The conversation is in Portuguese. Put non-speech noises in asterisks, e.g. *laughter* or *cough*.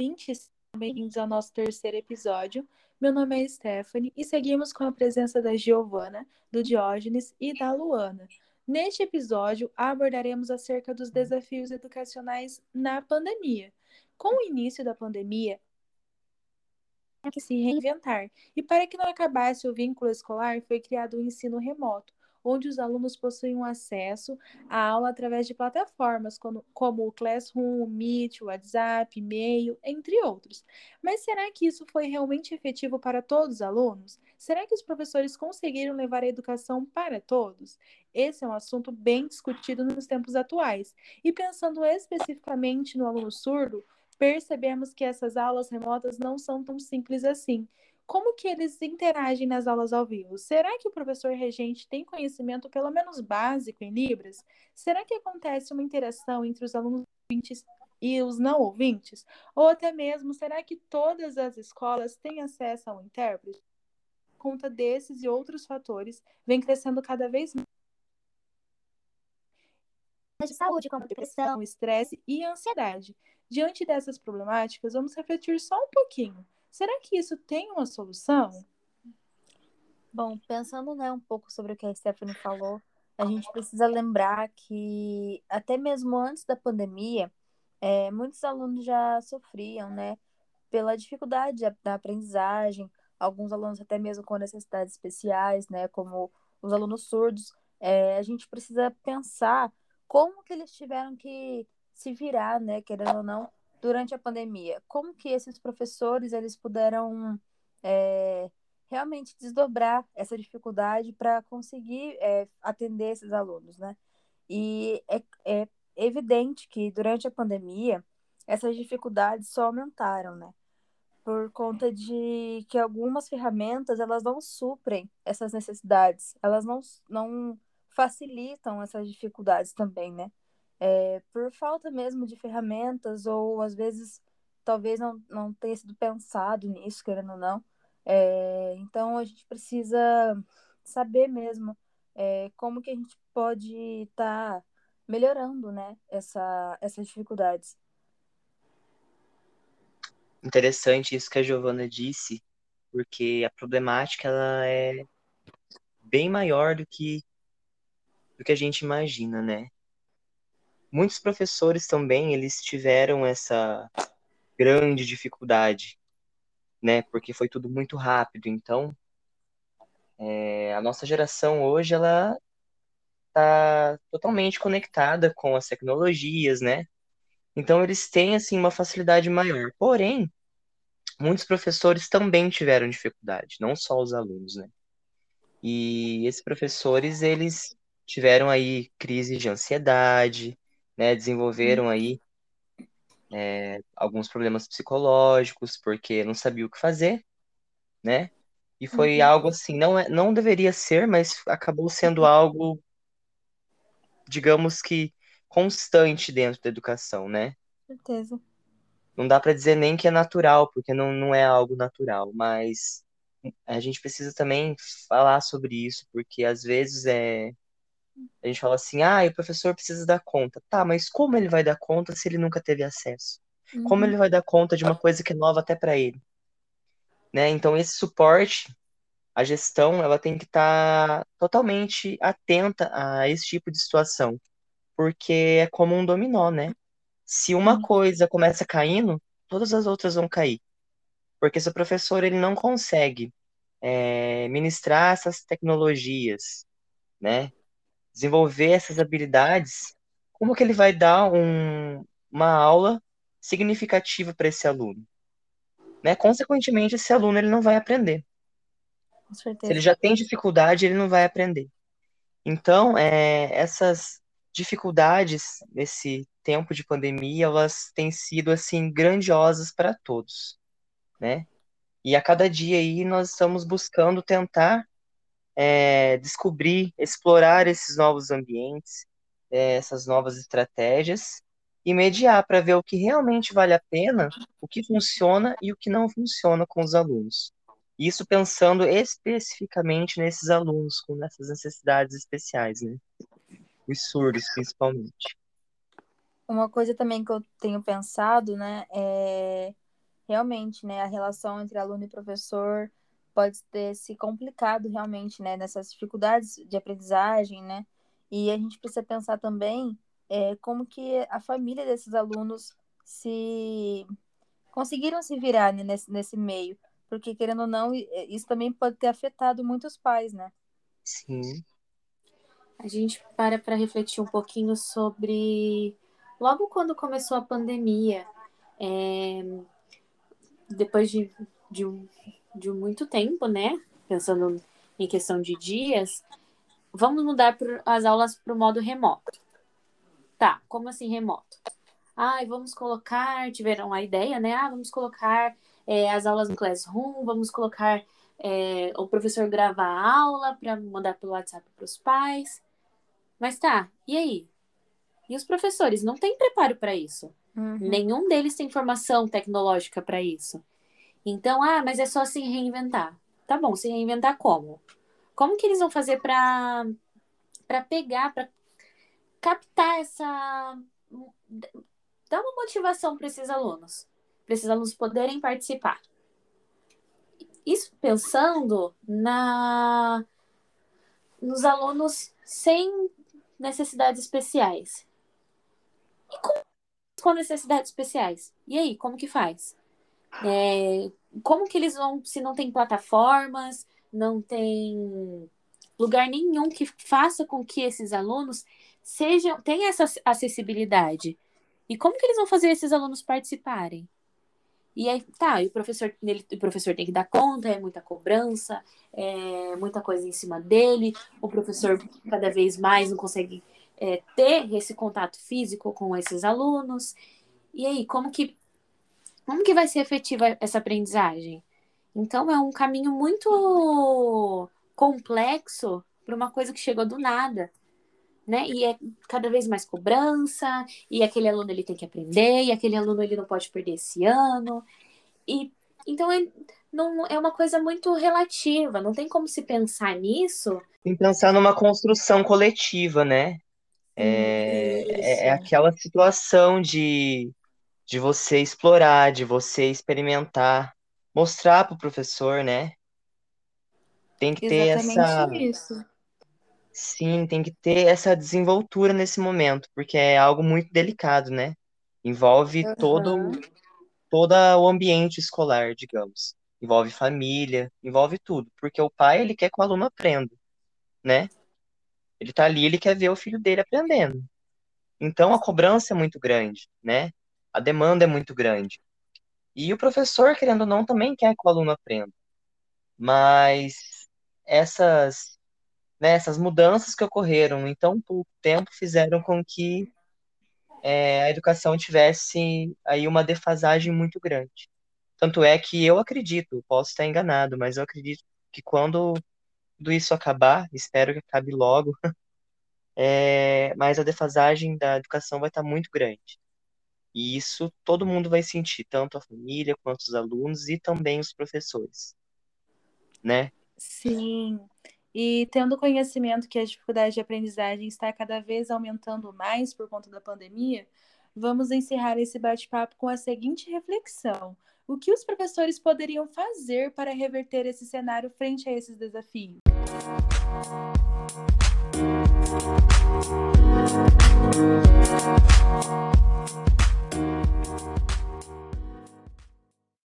ouvintes, bem-vindos ao nosso terceiro episódio. Meu nome é Stephanie e seguimos com a presença da Giovana, do Diógenes e da Luana. Neste episódio, abordaremos acerca dos desafios educacionais na pandemia. Com o início da pandemia, que se reinventar. E para que não acabasse o vínculo escolar, foi criado o ensino remoto, onde os alunos possuem acesso à aula através de plataformas como, como o Classroom, o Meet, o WhatsApp, e-mail, entre outros. Mas será que isso foi realmente efetivo para todos os alunos? Será que os professores conseguiram levar a educação para todos? Esse é um assunto bem discutido nos tempos atuais. E pensando especificamente no aluno surdo, percebemos que essas aulas remotas não são tão simples assim. Como que eles interagem nas aulas ao vivo? Será que o professor regente tem conhecimento pelo menos básico em Libras? Será que acontece uma interação entre os alunos ouvintes e os não ouvintes? Ou até mesmo, será que todas as escolas têm acesso ao intérprete? Por conta desses e outros fatores, vem crescendo cada vez mais de saúde, como depressão, estresse e ansiedade. Diante dessas problemáticas, vamos refletir só um pouquinho. Será que isso tem uma solução? Bom, pensando né, um pouco sobre o que a Stephanie falou, a gente precisa lembrar que até mesmo antes da pandemia, é, muitos alunos já sofriam, né, pela dificuldade da aprendizagem, alguns alunos até mesmo com necessidades especiais, né, como os alunos surdos. É, a gente precisa pensar como que eles tiveram que se virar, né, querendo ou não, durante a pandemia. Como que esses professores eles puderam é, realmente desdobrar essa dificuldade para conseguir é, atender esses alunos, né? E é, é evidente que durante a pandemia essas dificuldades só aumentaram, né? Por conta de que algumas ferramentas elas não suprem essas necessidades, elas não, não facilitam essas dificuldades também, né? É, por falta mesmo de ferramentas, ou às vezes talvez não, não tenha sido pensado nisso, querendo ou não. É, então a gente precisa saber mesmo é, como que a gente pode estar tá melhorando né, essa, essas dificuldades. Interessante isso que a Giovana disse, porque a problemática ela é bem maior do que do que a gente imagina, né? Muitos professores também, eles tiveram essa grande dificuldade, né? Porque foi tudo muito rápido. Então, é, a nossa geração hoje, ela está totalmente conectada com as tecnologias, né? Então, eles têm, assim, uma facilidade maior. Porém, muitos professores também tiveram dificuldade, não só os alunos, né? E esses professores, eles tiveram aí crise de ansiedade, né, desenvolveram aí é, alguns problemas psicológicos porque não sabia o que fazer, né? E foi uhum. algo assim, não, é, não deveria ser, mas acabou sendo algo, digamos que, constante dentro da educação, né? Certeza. Não dá para dizer nem que é natural, porque não, não é algo natural, mas a gente precisa também falar sobre isso, porque às vezes é, a gente fala assim, ah, o professor precisa dar conta. Tá, mas como ele vai dar conta se ele nunca teve acesso? Uhum. Como ele vai dar conta de uma coisa que é nova até para ele? Né? Então, esse suporte, a gestão, ela tem que estar tá totalmente atenta a esse tipo de situação, porque é como um dominó, né? Se uma uhum. coisa começa caindo, todas as outras vão cair. Porque se o professor ele não consegue é, ministrar essas tecnologias, né? Desenvolver essas habilidades, como que ele vai dar um, uma aula significativa para esse aluno? Né? Consequentemente, esse aluno ele não vai aprender. Se ele já tem dificuldade, ele não vai aprender. Então, é, essas dificuldades nesse tempo de pandemia, elas têm sido assim grandiosas para todos, né? E a cada dia aí nós estamos buscando tentar é, descobrir, explorar esses novos ambientes, é, essas novas estratégias e mediar para ver o que realmente vale a pena, o que funciona e o que não funciona com os alunos. Isso pensando especificamente nesses alunos com essas necessidades especiais, né? Os surdos, principalmente. Uma coisa também que eu tenho pensado, né, é realmente, né, a relação entre aluno e professor pode ter se complicado realmente, né, nessas dificuldades de aprendizagem, né? E a gente precisa pensar também é, como que a família desses alunos se conseguiram se virar né, nesse, nesse meio, porque querendo ou não, isso também pode ter afetado muitos pais, né? Sim. A gente para para refletir um pouquinho sobre logo quando começou a pandemia, é, depois de, de, um, de muito tempo, né? Pensando em questão de dias, vamos mudar as aulas para o modo remoto. Tá, como assim remoto? Ah, vamos colocar, tiveram a ideia, né? Ah, vamos colocar é, as aulas no Classroom, vamos colocar é, o professor gravar a aula para mandar pelo WhatsApp para os pais. Mas tá, e aí? E os professores não têm preparo para isso. Uhum. Nenhum deles tem formação tecnológica para isso. Então, ah, mas é só se reinventar. Tá bom, se reinventar como? Como que eles vão fazer para para pegar, para captar essa dar uma motivação para esses alunos, para esses alunos poderem participar. Isso pensando na nos alunos sem necessidades especiais. E com, com necessidades especiais? E aí, como que faz? É, como que eles vão, se não tem plataformas, não tem lugar nenhum que faça com que esses alunos sejam tenham essa acessibilidade? E como que eles vão fazer esses alunos participarem? E aí, tá, e o professor, ele, o professor tem que dar conta, é muita cobrança, é muita coisa em cima dele, o professor cada vez mais não consegue é, ter esse contato físico com esses alunos. E aí, como que como que vai ser efetiva essa aprendizagem? Então, é um caminho muito complexo para uma coisa que chegou do nada, né? E é cada vez mais cobrança, e aquele aluno ele tem que aprender, e aquele aluno ele não pode perder esse ano. E então é, não, é uma coisa muito relativa, não tem como se pensar nisso. Tem que pensar numa construção coletiva, né? É, é, é aquela situação de de você explorar, de você experimentar, mostrar para o professor, né? Tem que ter Exatamente essa. Isso. Sim, tem que ter essa desenvoltura nesse momento, porque é algo muito delicado, né? Envolve uhum. todo, todo o ambiente escolar, digamos. Envolve família, envolve tudo, porque o pai, ele quer que o aluno aprenda, né? Ele tá ali, ele quer ver o filho dele aprendendo. Então a cobrança é muito grande, né? A demanda é muito grande. E o professor, querendo ou não, também quer que o aluno aprenda. Mas essas, né, essas mudanças que ocorreram em tão pouco tempo fizeram com que é, a educação tivesse aí uma defasagem muito grande. Tanto é que eu acredito, posso estar enganado, mas eu acredito que quando tudo isso acabar, espero que acabe logo, *laughs* é, mas a defasagem da educação vai estar muito grande. E isso todo mundo vai sentir, tanto a família quanto os alunos e também os professores, né? Sim. E tendo conhecimento que a dificuldade de aprendizagem está cada vez aumentando mais por conta da pandemia, vamos encerrar esse bate-papo com a seguinte reflexão: o que os professores poderiam fazer para reverter esse cenário frente a esses desafios? Música